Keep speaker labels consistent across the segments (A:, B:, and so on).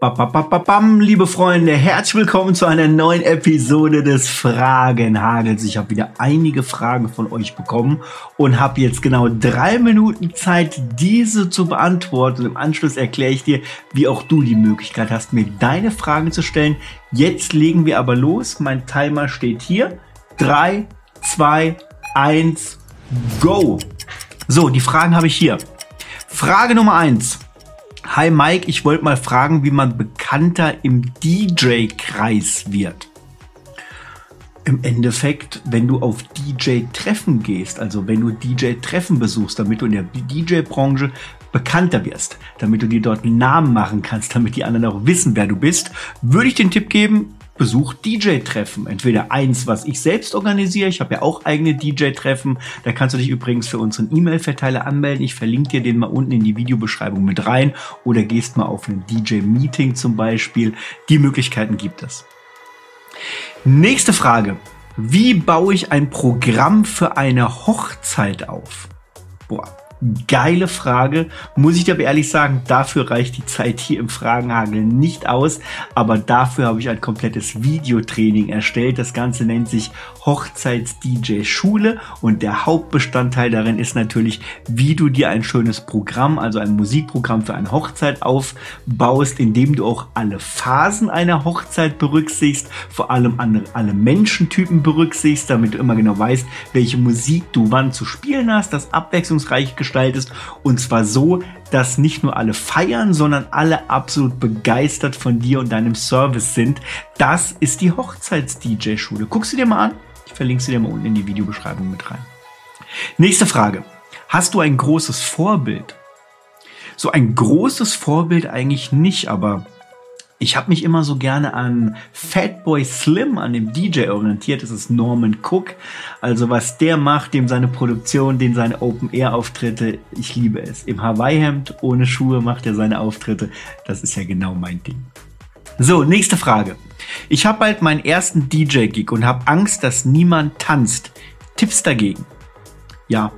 A: Bam, liebe Freunde, herzlich willkommen zu einer neuen Episode des Fragenhagels. Ich habe wieder einige Fragen von euch bekommen und habe jetzt genau drei Minuten Zeit, diese zu beantworten. Im Anschluss erkläre ich dir, wie auch du die Möglichkeit hast, mir deine Fragen zu stellen. Jetzt legen wir aber los. Mein Timer steht hier. Drei, zwei, eins, go! So, die Fragen habe ich hier. Frage Nummer eins. Hi Mike, ich wollte mal fragen, wie man bekannter im DJ-Kreis wird. Im Endeffekt, wenn du auf DJ-Treffen gehst, also wenn du DJ-Treffen besuchst, damit du in der DJ-Branche bekannter wirst, damit du dir dort einen Namen machen kannst, damit die anderen auch wissen, wer du bist, würde ich den Tipp geben, besuch DJ-Treffen. Entweder eins, was ich selbst organisiere. Ich habe ja auch eigene DJ-Treffen. Da kannst du dich übrigens für unseren E-Mail-Verteiler anmelden. Ich verlinke dir den mal unten in die Videobeschreibung mit rein. Oder gehst mal auf ein DJ-Meeting zum Beispiel. Die Möglichkeiten gibt es. Nächste Frage. Wie baue ich ein Programm für eine Hochzeit auf? Boah, Geile Frage, muss ich dir aber ehrlich sagen, dafür reicht die Zeit hier im Fragenhagel nicht aus, aber dafür habe ich ein komplettes Videotraining erstellt. Das Ganze nennt sich Hochzeits-DJ Schule und der Hauptbestandteil darin ist natürlich, wie du dir ein schönes Programm, also ein Musikprogramm für eine Hochzeit aufbaust, indem du auch alle Phasen einer Hochzeit berücksichtigst, vor allem alle Menschentypen berücksichtigst, damit du immer genau weißt, welche Musik du wann zu spielen hast, das abwechslungsreich gestaltest und zwar so, dass nicht nur alle feiern, sondern alle absolut begeistert von dir und deinem Service sind. Das ist die Hochzeits-DJ-Schule. Guck sie dir mal an. Ich verlinke sie dir mal unten in die Videobeschreibung mit rein. Nächste Frage. Hast du ein großes Vorbild? So ein großes Vorbild eigentlich nicht, aber ich habe mich immer so gerne an Fatboy Slim, an dem DJ orientiert. Das ist Norman Cook. Also was der macht, dem seine Produktion, den seine Open-Air-Auftritte, ich liebe es. Im Hawaii-Hemd ohne Schuhe macht er seine Auftritte. Das ist ja genau mein Ding. So, nächste Frage. Ich habe bald meinen ersten DJ-Gig und habe Angst, dass niemand tanzt. Tipps dagegen? Ja,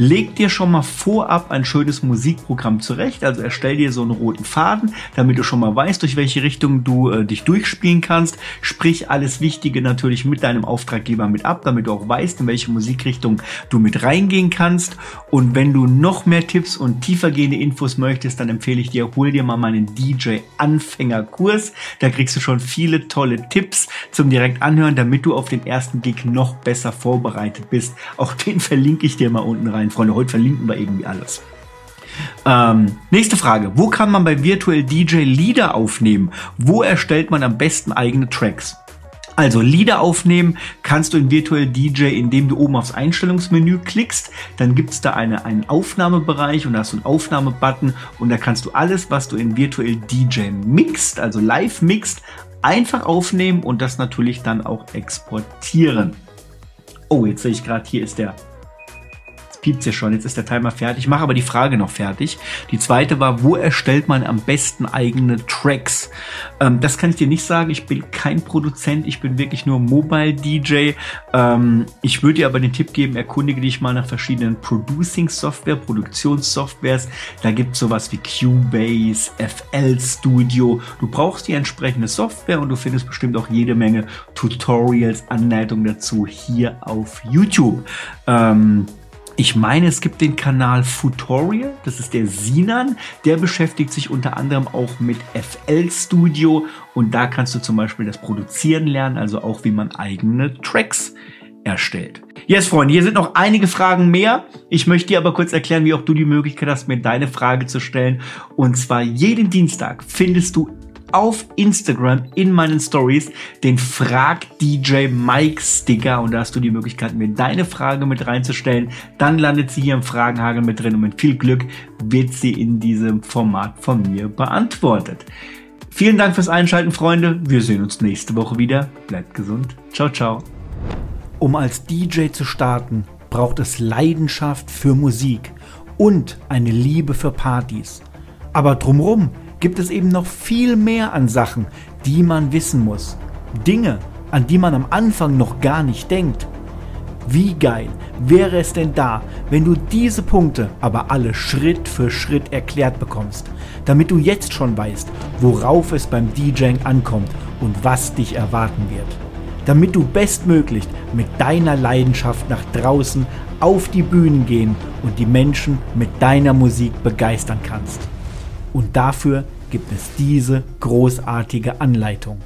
A: leg dir schon mal vorab ein schönes Musikprogramm zurecht. Also erstell dir so einen roten Faden, damit du schon mal weißt, durch welche Richtung du äh, dich durchspielen kannst. Sprich alles Wichtige natürlich mit deinem Auftraggeber mit ab, damit du auch weißt, in welche Musikrichtung du mit reingehen kannst. Und wenn du noch mehr Tipps und tiefergehende Infos möchtest, dann empfehle ich dir, hol dir mal meinen DJ-Anfängerkurs. Da kriegst du schon viele tolle Tipps zum direkt anhören, damit du auf den ersten Gig noch besser vorbereitet bist. Auch den verlinke ich dir mal unten rein Freunde. Heute verlinken wir irgendwie alles. Ähm, nächste Frage. Wo kann man bei Virtual DJ Lieder aufnehmen? Wo erstellt man am besten eigene Tracks? Also Lieder aufnehmen kannst du in Virtual DJ, indem du oben aufs Einstellungsmenü klickst. Dann gibt es da eine, einen Aufnahmebereich und da hast du einen Aufnahmebutton und da kannst du alles, was du in Virtual DJ mixt, also live mixt, einfach aufnehmen und das natürlich dann auch exportieren. Oh, jetzt sehe ich gerade, hier ist der piept ja schon, jetzt ist der Timer fertig. Ich mache aber die Frage noch fertig. Die zweite war, wo erstellt man am besten eigene Tracks? Ähm, das kann ich dir nicht sagen. Ich bin kein Produzent, ich bin wirklich nur Mobile DJ. Ähm, ich würde dir aber den Tipp geben, erkundige dich mal nach verschiedenen Producing-Software, Produktionssoftwares. Da gibt es sowas wie Cubase, FL Studio. Du brauchst die entsprechende Software und du findest bestimmt auch jede Menge Tutorials, Anleitungen dazu hier auf YouTube. Ähm, ich meine, es gibt den Kanal Futorial, das ist der Sinan, der beschäftigt sich unter anderem auch mit FL Studio und da kannst du zum Beispiel das Produzieren lernen, also auch wie man eigene Tracks erstellt. Yes, Freunde, hier sind noch einige Fragen mehr. Ich möchte dir aber kurz erklären, wie auch du die Möglichkeit hast, mir deine Frage zu stellen. Und zwar jeden Dienstag findest du auf Instagram in meinen Stories den Frag DJ Mike Sticker und da hast du die Möglichkeit, mir deine Frage mit reinzustellen. Dann landet sie hier im Fragenhagel mit drin und mit viel Glück wird sie in diesem Format von mir beantwortet. Vielen Dank fürs Einschalten, Freunde. Wir sehen uns nächste Woche wieder. Bleibt gesund. Ciao, ciao. Um als DJ zu starten, braucht es Leidenschaft für Musik und eine Liebe für Partys. Aber drumrum gibt es eben noch viel mehr an Sachen, die man wissen muss. Dinge, an die man am Anfang noch gar nicht denkt. Wie geil wäre es denn da, wenn du diese Punkte aber alle Schritt für Schritt erklärt bekommst, damit du jetzt schon weißt, worauf es beim DJing ankommt und was dich erwarten wird. Damit du bestmöglich mit deiner Leidenschaft nach draußen auf die Bühnen gehen und die Menschen mit deiner Musik begeistern kannst. Und dafür gibt es diese großartige Anleitung.